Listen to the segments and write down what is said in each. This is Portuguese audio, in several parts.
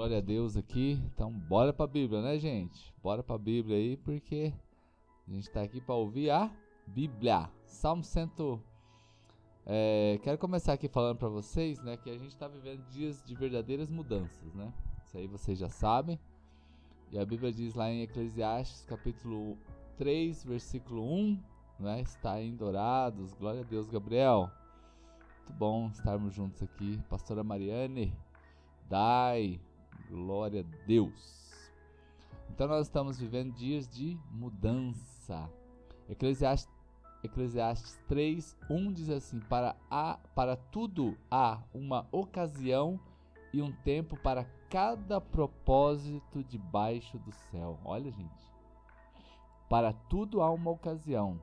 Glória a Deus aqui. Então, bora pra Bíblia, né, gente? Bora pra Bíblia aí, porque a gente tá aqui para ouvir a Bíblia. Salmo 100. É, quero começar aqui falando para vocês, né, que a gente está vivendo dias de verdadeiras mudanças, né? Isso aí vocês já sabem. E a Bíblia diz lá em Eclesiastes, capítulo 3, versículo 1, né? Está em dourados. Glória a Deus, Gabriel. Muito bom estarmos juntos aqui. Pastora Mariane, Dai, glória a Deus. Então nós estamos vivendo dias de mudança. Eclesiastes, Eclesiastes 3, 1 diz assim: para, a, para tudo há uma ocasião e um tempo para cada propósito debaixo do céu. Olha, gente. Para tudo há uma ocasião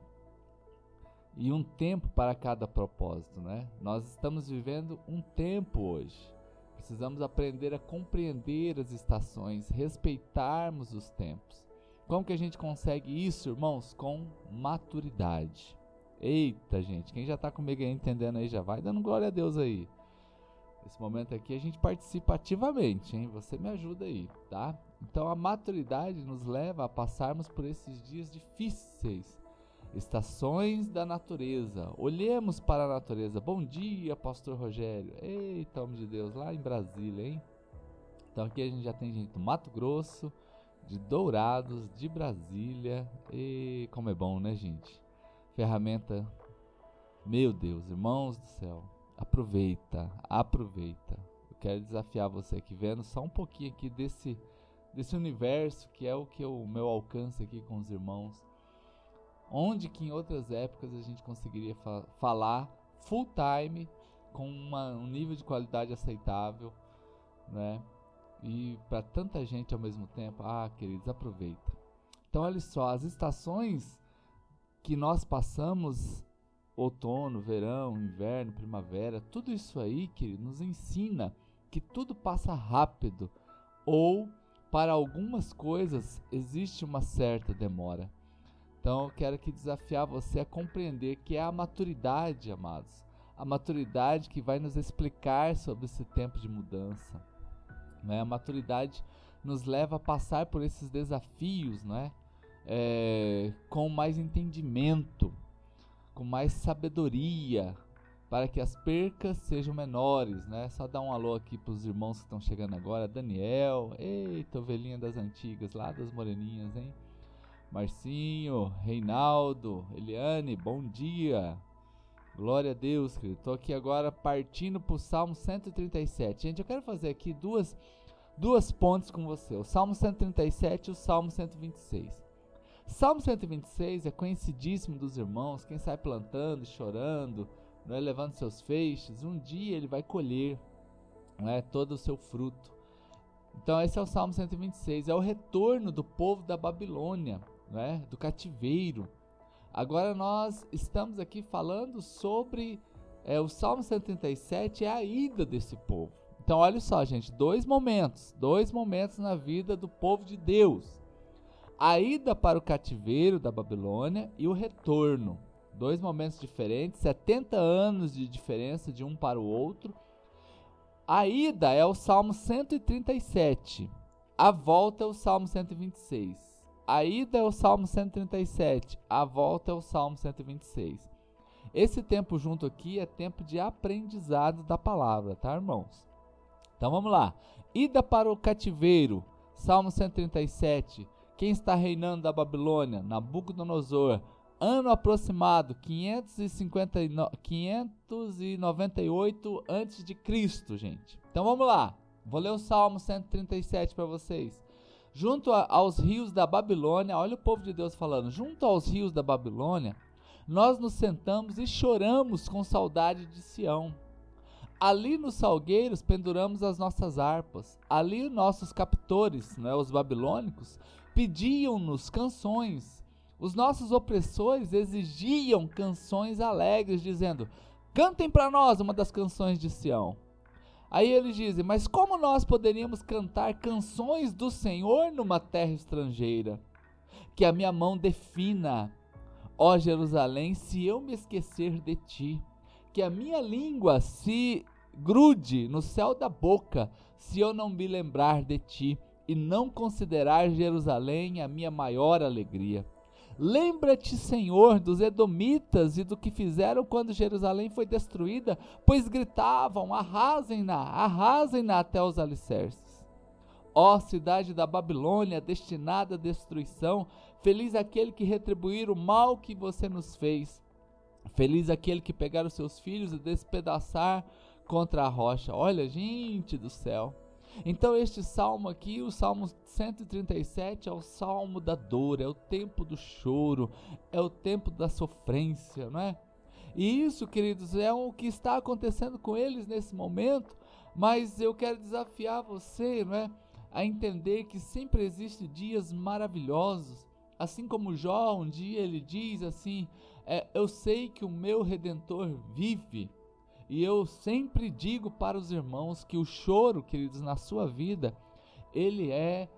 e um tempo para cada propósito, né? Nós estamos vivendo um tempo hoje. Precisamos aprender a compreender as estações, respeitarmos os tempos. Como que a gente consegue isso, irmãos? Com maturidade. Eita, gente, quem já está comigo aí entendendo aí já vai dando glória a Deus aí. Esse momento aqui a gente participa ativamente, hein? Você me ajuda aí, tá? Então a maturidade nos leva a passarmos por esses dias difíceis estações da natureza. Olhemos para a natureza. Bom dia, pastor Rogério. Eita, homem de Deus, lá em Brasília, hein? Então aqui a gente já tem gente do Mato Grosso, de Dourados, de Brasília. E como é bom, né, gente? Ferramenta. Meu Deus, irmãos do céu. Aproveita, aproveita. Eu quero desafiar você aqui vendo só um pouquinho aqui desse desse universo que é o que o meu alcance aqui com os irmãos onde que em outras épocas a gente conseguiria fa falar full time com uma, um nível de qualidade aceitável, né? E para tanta gente ao mesmo tempo, ah, queridos, aproveita. Então, olha só, as estações que nós passamos, outono, verão, inverno, primavera, tudo isso aí, querido, nos ensina que tudo passa rápido ou para algumas coisas existe uma certa demora. Então eu quero aqui desafiar você a compreender que é a maturidade, amados. A maturidade que vai nos explicar sobre esse tempo de mudança. Né? A maturidade nos leva a passar por esses desafios né? É, com mais entendimento, com mais sabedoria, para que as percas sejam menores, né? Só dar um alô aqui para os irmãos que estão chegando agora, Daniel, eita, ovelhinha das antigas, lá das moreninhas, hein? Marcinho, Reinaldo, Eliane, bom dia. Glória a Deus, querido. Estou aqui agora partindo para o Salmo 137. Gente, eu quero fazer aqui duas, duas pontes com você: o Salmo 137 e o Salmo 126. Salmo 126 é conhecidíssimo dos irmãos. Quem sai plantando, chorando, não é, levando seus feixes, um dia ele vai colher não é, todo o seu fruto. Então, esse é o Salmo 126, é o retorno do povo da Babilônia né, do cativeiro. Agora nós estamos aqui falando sobre é, o Salmo 137 é a ida desse povo. Então olha só, gente, dois momentos, dois momentos na vida do povo de Deus. A ida para o cativeiro da Babilônia e o retorno. Dois momentos diferentes, 70 anos de diferença de um para o outro. A ida é o Salmo 137. A volta é o Salmo 126. A ida é o Salmo 137, a volta é o Salmo 126. Esse tempo junto aqui é tempo de aprendizado da palavra, tá, irmãos? Então vamos lá. Ida para o cativeiro, Salmo 137. Quem está reinando da Babilônia? Nabucodonosor. Ano aproximado 550, 598 antes de Cristo, gente. Então vamos lá. Vou ler o Salmo 137 para vocês junto a, aos rios da Babilônia, olha o povo de Deus falando, junto aos rios da Babilônia, nós nos sentamos e choramos com saudade de Sião. Ali nos salgueiros penduramos as nossas harpas. Ali nossos captores, né, os babilônicos, pediam-nos canções. Os nossos opressores exigiam canções alegres, dizendo: Cantem para nós uma das canções de Sião. Aí eles dizem: Mas como nós poderíamos cantar canções do Senhor numa terra estrangeira? Que a minha mão defina, ó Jerusalém, se eu me esquecer de ti. Que a minha língua se grude no céu da boca, se eu não me lembrar de ti e não considerar Jerusalém a minha maior alegria. Lembra-te, Senhor, dos Edomitas e do que fizeram quando Jerusalém foi destruída, pois gritavam: arrasem-na, arrasem-na até os alicerces. Ó cidade da Babilônia, destinada à destruição, feliz aquele que retribuir o mal que você nos fez. Feliz aquele que pegar os seus filhos e despedaçar contra a rocha. Olha, gente do céu. Então, este salmo aqui, o salmo 137, é o salmo da dor, é o tempo do choro, é o tempo da sofrência, não é? E isso, queridos, é o que está acontecendo com eles nesse momento, mas eu quero desafiar você, não é? A entender que sempre existem dias maravilhosos, assim como Jó, um dia ele diz assim: é, Eu sei que o meu redentor vive. E eu sempre digo para os irmãos que o choro, queridos, na sua vida, ele é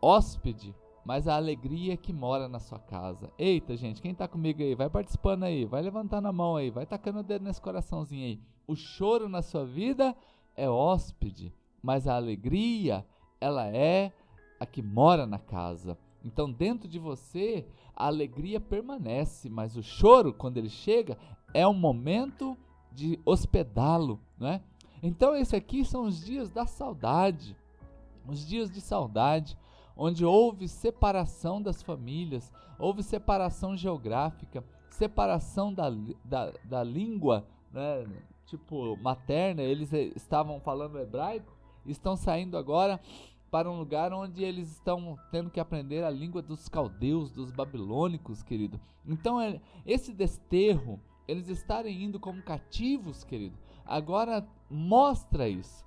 hóspede, mas a alegria que mora na sua casa. Eita, gente, quem está comigo aí? Vai participando aí, vai levantando a mão aí, vai tacando o dedo nesse coraçãozinho aí. O choro na sua vida é hóspede, mas a alegria, ela é a que mora na casa. Então, dentro de você, a alegria permanece, mas o choro, quando ele chega, é um momento de hospedá-lo, né? Então esse aqui são os dias da saudade, os dias de saudade, onde houve separação das famílias, houve separação geográfica, separação da, da, da língua, né? tipo materna, eles estavam falando hebraico, estão saindo agora para um lugar onde eles estão tendo que aprender a língua dos caldeus, dos babilônicos, querido. Então, é, esse desterro, eles estarem indo como cativos, querido, agora mostra isso.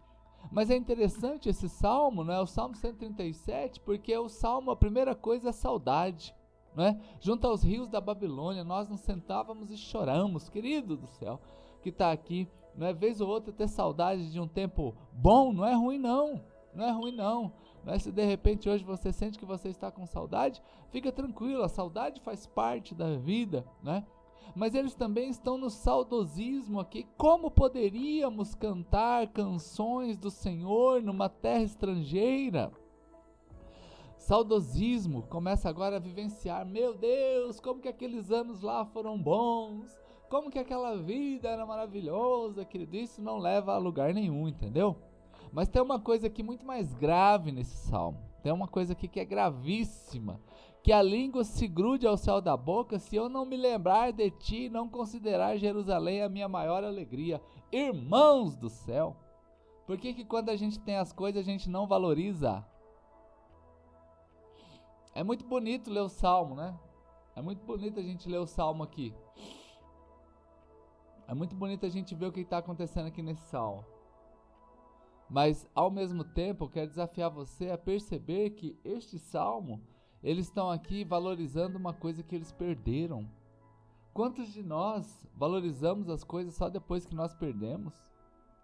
Mas é interessante esse salmo, não é? O salmo 137, porque o salmo, a primeira coisa é saudade. Não é? Junto aos rios da Babilônia, nós nos sentávamos e choramos, querido do céu, que está aqui. Não é vez ou outra ter saudade de um tempo bom, não é ruim não. Não é ruim não. não é? Se de repente hoje você sente que você está com saudade, fica tranquilo, a saudade faz parte da vida, né? Mas eles também estão no saudosismo aqui. Como poderíamos cantar canções do Senhor numa terra estrangeira? Saudosismo começa agora a vivenciar. Meu Deus, como que aqueles anos lá foram bons? Como que aquela vida era maravilhosa, querido? Isso não leva a lugar nenhum, entendeu? Mas tem uma coisa aqui muito mais grave nesse salmo. Tem uma coisa aqui que é gravíssima que a língua se grude ao céu da boca, se eu não me lembrar de ti e não considerar Jerusalém a minha maior alegria. Irmãos do céu, por que, que quando a gente tem as coisas a gente não valoriza? É muito bonito ler o salmo, né? É muito bonito a gente ler o salmo aqui. É muito bonito a gente ver o que está acontecendo aqui nesse salmo. Mas ao mesmo tempo, eu quero desafiar você a perceber que este salmo eles estão aqui valorizando uma coisa que eles perderam. Quantos de nós valorizamos as coisas só depois que nós perdemos?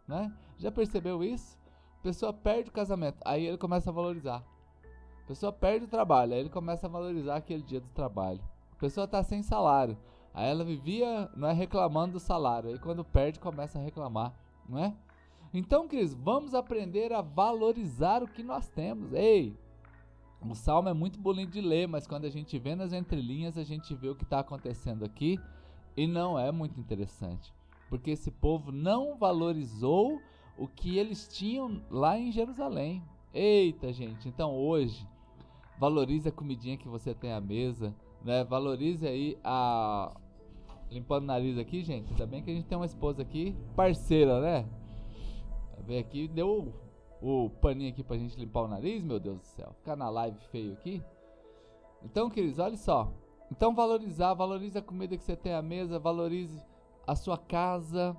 Né? Já percebeu isso? A pessoa perde o casamento, aí ele começa a valorizar. A pessoa perde o trabalho, aí ele começa a valorizar aquele dia do trabalho. A pessoa está sem salário, aí ela vivia não é reclamando do salário, aí quando perde começa a reclamar, não é? Então, Cris, vamos aprender a valorizar o que nós temos. Ei, o salmo é muito bonito de ler, mas quando a gente vê nas entrelinhas, a gente vê o que está acontecendo aqui e não é muito interessante. Porque esse povo não valorizou o que eles tinham lá em Jerusalém. Eita, gente, então hoje, valorize a comidinha que você tem à mesa, né? Valorize aí a. Limpando o nariz aqui, gente. Ainda bem que a gente tem uma esposa aqui, parceira, né? Veio aqui, deu o paninho aqui pra gente limpar o nariz, meu Deus do céu. Ficar na live feio aqui. Então, queridos, olha só. Então, valorizar, valorize a comida que você tem à mesa, valorize a sua casa.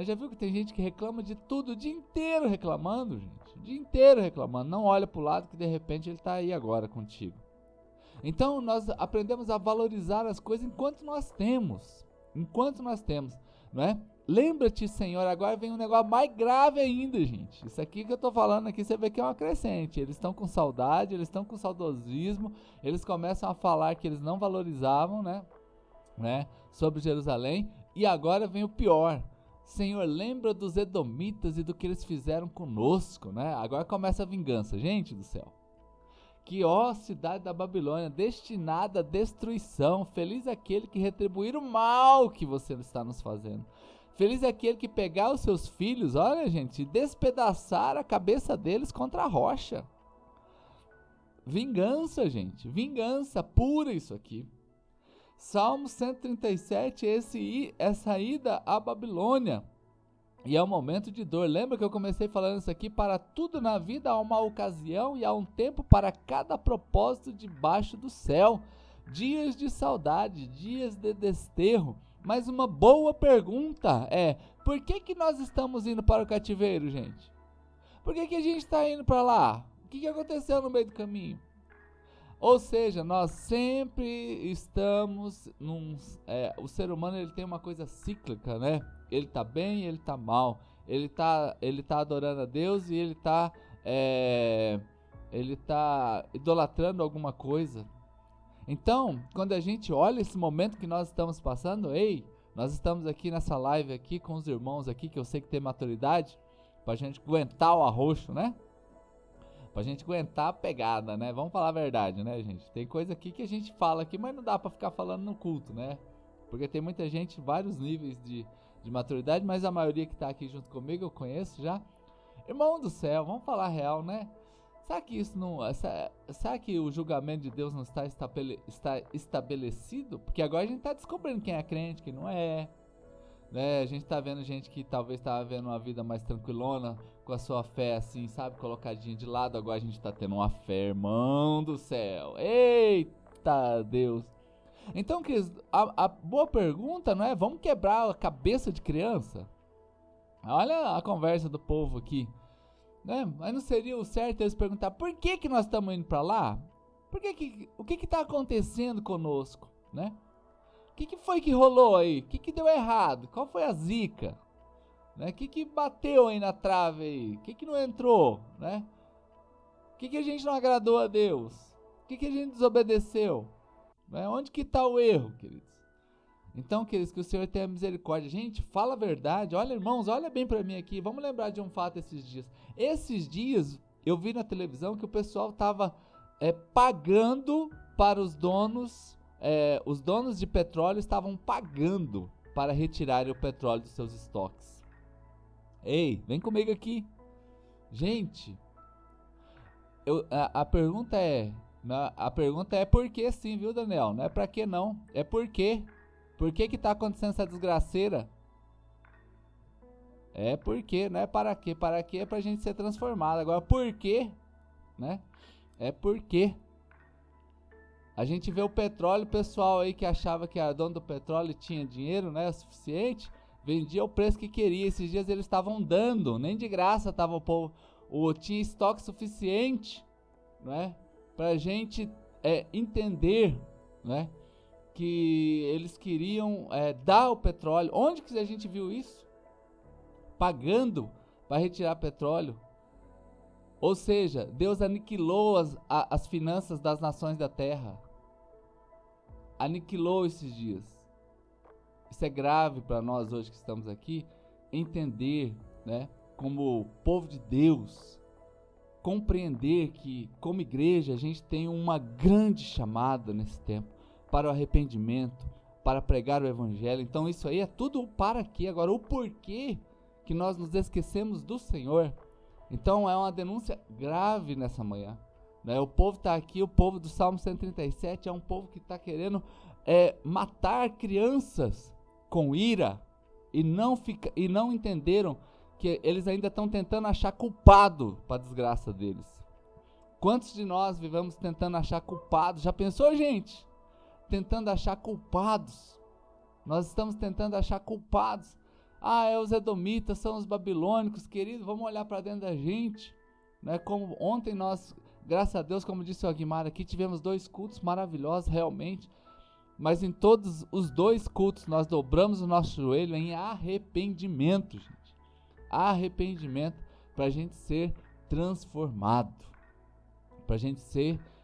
Já viu que tem gente que reclama de tudo o dia inteiro reclamando, gente? O dia inteiro reclamando. Não olha pro lado que de repente ele tá aí agora contigo. Então, nós aprendemos a valorizar as coisas enquanto nós temos. Enquanto nós temos, não é? Lembra-te, Senhor, agora vem um negócio mais grave ainda, gente. Isso aqui que eu tô falando aqui, você vê que é uma crescente. Eles estão com saudade, eles estão com saudosismo, eles começam a falar que eles não valorizavam, né? né? Sobre Jerusalém. E agora vem o pior. Senhor, lembra dos Edomitas e do que eles fizeram conosco, né? Agora começa a vingança, gente do céu. Que ó cidade da Babilônia, destinada à destruição, feliz é aquele que retribuir o mal que você está nos fazendo. Feliz é aquele que pegar os seus filhos, olha gente, e despedaçar a cabeça deles contra a rocha. Vingança, gente, vingança pura isso aqui. Salmo 137, esse, essa ida à Babilônia. E é um momento de dor. Lembra que eu comecei falando isso aqui? Para tudo na vida há uma ocasião e há um tempo para cada propósito debaixo do céu. Dias de saudade, dias de desterro. Mas uma boa pergunta é: por que, que nós estamos indo para o cativeiro, gente? Por que, que a gente está indo para lá? O que, que aconteceu no meio do caminho? Ou seja, nós sempre estamos num. É, o ser humano ele tem uma coisa cíclica, né? Ele tá bem, ele tá mal. Ele tá, ele tá adorando a Deus e ele tá. É, ele tá idolatrando alguma coisa. Então, quando a gente olha esse momento que nós estamos passando, ei, nós estamos aqui nessa live aqui com os irmãos aqui que eu sei que tem maturidade pra gente aguentar o arroxo, né? Pra gente aguentar a pegada, né? Vamos falar a verdade, né, gente? Tem coisa aqui que a gente fala aqui, mas não dá para ficar falando no culto, né? Porque tem muita gente, vários níveis de, de maturidade, mas a maioria que tá aqui junto comigo eu conheço já. Irmão do céu, vamos falar real, né? Será que isso não. será que o julgamento de Deus não está, estabele, está estabelecido? Porque agora a gente está descobrindo quem é crente, quem não é. Né? A gente está vendo gente que talvez estava vendo uma vida mais tranquilona, com a sua fé assim, sabe, colocadinha de lado. Agora a gente tá tendo uma fé, irmão do céu. Eita Deus. Então, Cris, a, a boa pergunta não é vamos quebrar a cabeça de criança? Olha a conversa do povo aqui. Né? Mas não seria o certo eles perguntar por que, que nós estamos indo para lá? Por que que, o que está acontecendo conosco? Né? O que, que foi que rolou aí? O que, que deu errado? Qual foi a zica? Né? O que, que bateu aí na trave aí? O que, que não entrou? Né? O que, que a gente não agradou a Deus? O que, que a gente desobedeceu? Né? Onde que está o erro, queridos? Então, queridos, que o Senhor tenha misericórdia. Gente, fala a verdade. Olha, irmãos, olha bem para mim aqui. Vamos lembrar de um fato esses dias. Esses dias, eu vi na televisão que o pessoal estava é, pagando para os donos, é, os donos de petróleo estavam pagando para retirarem o petróleo dos seus estoques. Ei, vem comigo aqui. Gente, eu, a, a pergunta é. A pergunta é por que sim, viu, Daniel? Não é pra que não. É por quê. Por que que tá acontecendo essa desgraceira? É porque, não é para quê? Para quê é pra gente ser transformado. Agora, por quê? Né? É porque a gente vê o petróleo, pessoal aí que achava que a dono do petróleo tinha dinheiro, né, o suficiente, vendia o preço que queria. Esses dias eles estavam dando, nem de graça estava o povo. O, tinha estoque suficiente, né? Para a gente é, entender, né? Que eles queriam é, dar o petróleo. Onde que a gente viu isso? Pagando para retirar petróleo. Ou seja, Deus aniquilou as, a, as finanças das nações da terra. Aniquilou esses dias. Isso é grave para nós hoje que estamos aqui entender, né, como povo de Deus, compreender que como igreja a gente tem uma grande chamada nesse tempo para o arrependimento, para pregar o evangelho. Então isso aí é tudo para quê? Agora o porquê que nós nos esquecemos do Senhor. Então é uma denúncia grave nessa manhã. Né? O povo está aqui, o povo do Salmo 137 é um povo que está querendo é, matar crianças com ira e não, fica, e não entenderam que eles ainda estão tentando achar culpado para a desgraça deles. Quantos de nós vivemos tentando achar culpados? Já pensou, gente? Tentando achar culpados. Nós estamos tentando achar culpados. Ah, é os edomitas, são os babilônicos, querido, vamos olhar para dentro da gente. Né? Como ontem nós, graças a Deus, como disse o Aguimar aqui, tivemos dois cultos maravilhosos, realmente. Mas em todos os dois cultos nós dobramos o nosso joelho em arrependimento, gente. Arrependimento para a gente ser transformado. Para a gente ser transformado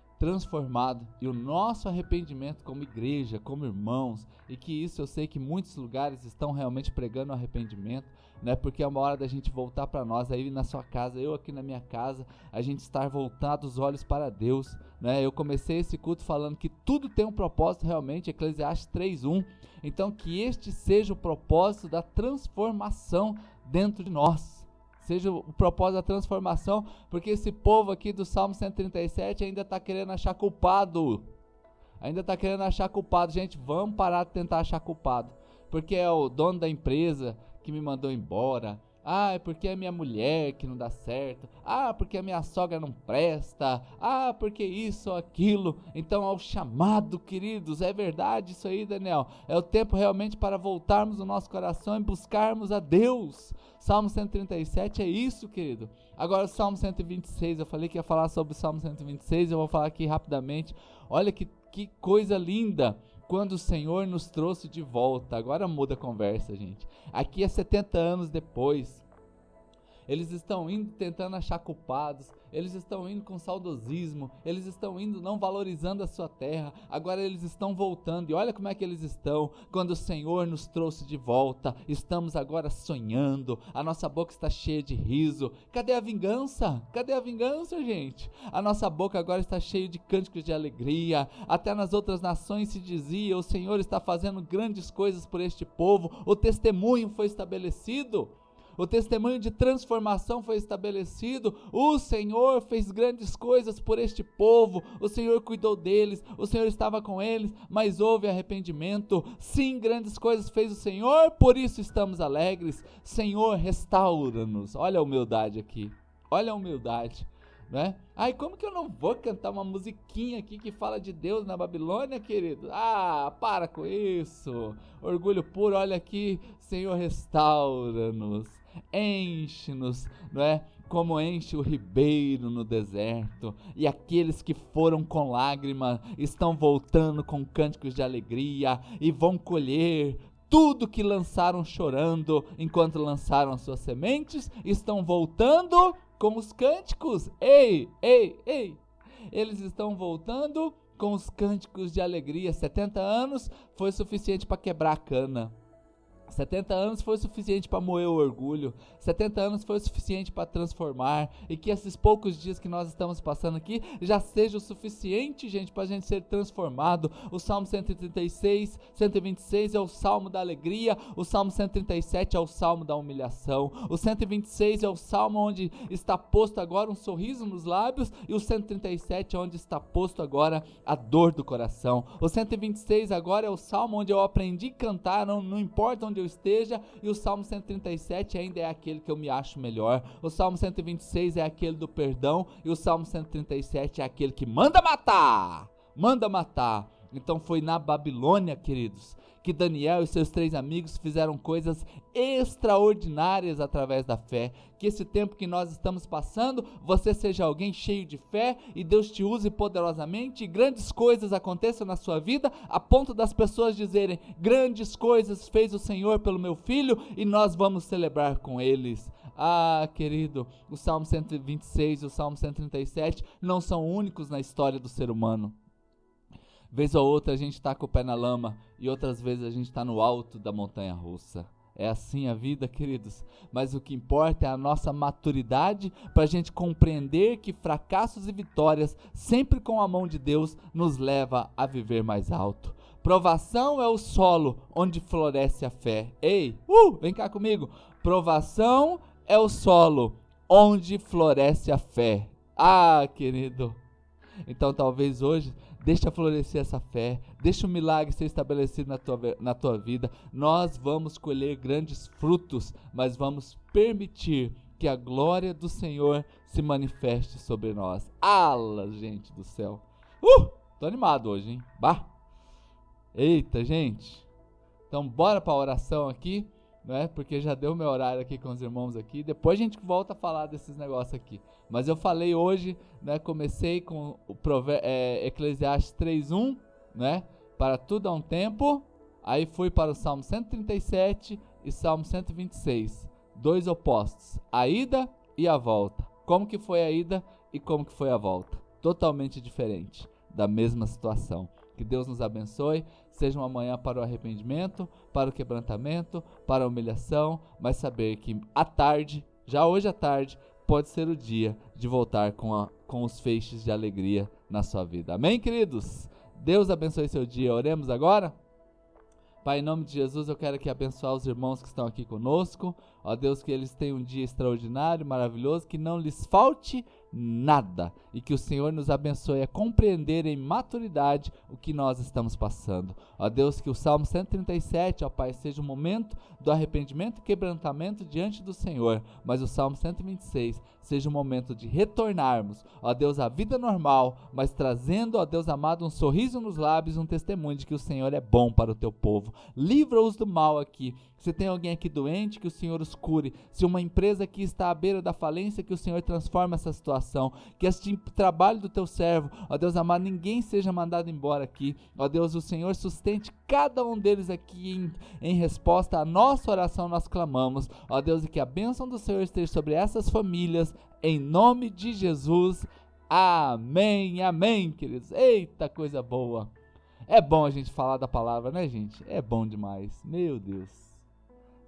e o nosso arrependimento como igreja, como irmãos, e que isso eu sei que muitos lugares estão realmente pregando arrependimento, né? Porque é uma hora da gente voltar para nós, aí na sua casa, eu aqui na minha casa, a gente estar voltado os olhos para Deus, né? Eu comecei esse culto falando que tudo tem um propósito realmente, Eclesiastes 3:1. Então que este seja o propósito da transformação dentro de nós seja o propósito da transformação, porque esse povo aqui do Salmo 137 ainda está querendo achar culpado. Ainda está querendo achar culpado. Gente, vamos parar de tentar achar culpado. Porque é o dono da empresa que me mandou embora. Ah, é porque é minha mulher que não dá certo. Ah, porque a minha sogra não presta. Ah, porque isso ou aquilo. Então, ao chamado, queridos, é verdade isso aí, Daniel. É o tempo realmente para voltarmos o nosso coração e buscarmos a Deus. Salmo 137 é isso, querido. Agora, o Salmo 126, eu falei que ia falar sobre o Salmo 126, eu vou falar aqui rapidamente. Olha que, que coisa linda quando o Senhor nos trouxe de volta. Agora muda a conversa, gente. Aqui é 70 anos depois. Eles estão indo tentando achar culpados, eles estão indo com saudosismo, eles estão indo não valorizando a sua terra. Agora eles estão voltando e olha como é que eles estão. Quando o Senhor nos trouxe de volta, estamos agora sonhando, a nossa boca está cheia de riso. Cadê a vingança? Cadê a vingança, gente? A nossa boca agora está cheia de cânticos de alegria. Até nas outras nações se dizia: o Senhor está fazendo grandes coisas por este povo. O testemunho foi estabelecido o testemunho de transformação foi estabelecido. O Senhor fez grandes coisas por este povo. O Senhor cuidou deles. O Senhor estava com eles, mas houve arrependimento. Sim, grandes coisas fez o Senhor, por isso estamos alegres. Senhor, restaura-nos. Olha a humildade aqui. Olha a humildade. Né? Ai, como que eu não vou cantar uma musiquinha aqui que fala de Deus na Babilônia, querido? Ah, para com isso. Orgulho puro, olha aqui, Senhor, restaura-nos enche-nos, não é? Como enche o ribeiro no deserto, e aqueles que foram com lágrimas estão voltando com cânticos de alegria e vão colher tudo que lançaram chorando enquanto lançaram suas sementes, estão voltando com os cânticos. Ei, ei, ei! Eles estão voltando com os cânticos de alegria. 70 anos foi suficiente para quebrar a cana. 70 anos foi suficiente para moer o orgulho, 70 anos foi suficiente para transformar, e que esses poucos dias que nós estamos passando aqui já seja o suficiente, gente, para a gente ser transformado. O Salmo 136, 126 é o salmo da alegria, o Salmo 137 é o salmo da humilhação, o 126 é o salmo onde está posto agora um sorriso nos lábios, e o 137 é onde está posto agora a dor do coração. O 126 agora é o salmo onde eu aprendi a cantar, não, não importa onde eu eu esteja, e o Salmo 137 ainda é aquele que eu me acho melhor. O Salmo 126 é aquele do perdão, e o Salmo 137 é aquele que manda matar. Manda matar. Então foi na Babilônia, queridos, que Daniel e seus três amigos fizeram coisas extraordinárias através da fé. Que esse tempo que nós estamos passando, você seja alguém cheio de fé e Deus te use poderosamente e grandes coisas aconteçam na sua vida, a ponto das pessoas dizerem: Grandes coisas fez o Senhor pelo meu filho e nós vamos celebrar com eles. Ah, querido, o Salmo 126 e o Salmo 137 não são únicos na história do ser humano. Vez ou outra a gente está com o pé na lama e outras vezes a gente está no alto da montanha russa. É assim a vida, queridos. Mas o que importa é a nossa maturidade para a gente compreender que fracassos e vitórias, sempre com a mão de Deus, nos leva a viver mais alto. Provação é o solo onde floresce a fé. Ei, uh, vem cá comigo. Provação é o solo onde floresce a fé. Ah, querido. Então talvez hoje Deixa florescer essa fé, deixa o milagre ser estabelecido na tua, na tua vida. Nós vamos colher grandes frutos, mas vamos permitir que a glória do Senhor se manifeste sobre nós. Alas, gente do céu. Uh! Tô animado hoje, hein? Bah! Eita, gente. Então, bora para a oração aqui né? Porque já deu meu horário aqui com os irmãos aqui. Depois a gente volta a falar desses negócios aqui. Mas eu falei hoje, né? Comecei com o é, Eclesiastes 3:1, né? Para tudo há um tempo. Aí fui para o Salmo 137 e Salmo 126, dois opostos, a ida e a volta. Como que foi a ida e como que foi a volta? Totalmente diferente. da mesma situação. Que Deus nos abençoe. Seja uma manhã para o arrependimento, para o quebrantamento, para a humilhação, mas saber que à tarde, já hoje à tarde, pode ser o dia de voltar com, a, com os feixes de alegria na sua vida. Amém, queridos? Deus abençoe seu dia. Oremos agora? Pai, em nome de Jesus, eu quero aqui abençoar os irmãos que estão aqui conosco. Ó Deus, que eles tenham um dia extraordinário, maravilhoso, que não lhes falte nada e que o Senhor nos abençoe a compreender em maturidade o que nós estamos passando. Ó Deus, que o Salmo 137, ó Pai, seja o momento do arrependimento e quebrantamento diante do Senhor, mas o Salmo 126 seja o momento de retornarmos, ó Deus, à vida normal, mas trazendo, ó Deus amado, um sorriso nos lábios, um testemunho de que o Senhor é bom para o teu povo. Livra-os do mal aqui. Se tem alguém aqui doente, que o Senhor os cure. Se uma empresa aqui está à beira da falência, que o Senhor transforme essa situação. Que este trabalho do teu servo, ó Deus amado, ninguém seja mandado embora aqui. Ó Deus, o Senhor sustente cada um deles aqui em, em resposta à nossa oração, nós clamamos. Ó Deus, e que a bênção do Senhor esteja sobre essas famílias, em nome de Jesus. Amém, amém, queridos. Eita coisa boa. É bom a gente falar da palavra, né, gente? É bom demais. Meu Deus.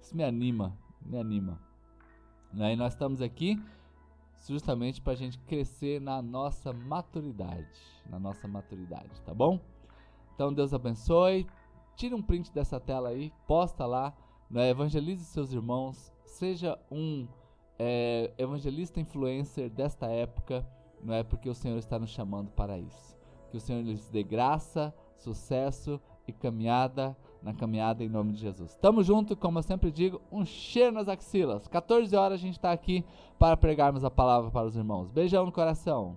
Isso me anima, me anima. E nós estamos aqui justamente para a gente crescer na nossa maturidade, na nossa maturidade, tá bom? Então Deus abençoe. Tire um print dessa tela aí, posta lá, né, evangelize seus irmãos, seja um é, evangelista influencer desta época, não é porque o Senhor está nos chamando para isso. Que o Senhor lhes dê graça, sucesso e caminhada na caminhada em nome de Jesus. Tamo junto, como eu sempre digo, um cheiro nas axilas. 14 horas a gente está aqui para pregarmos a palavra para os irmãos. Beijão no coração.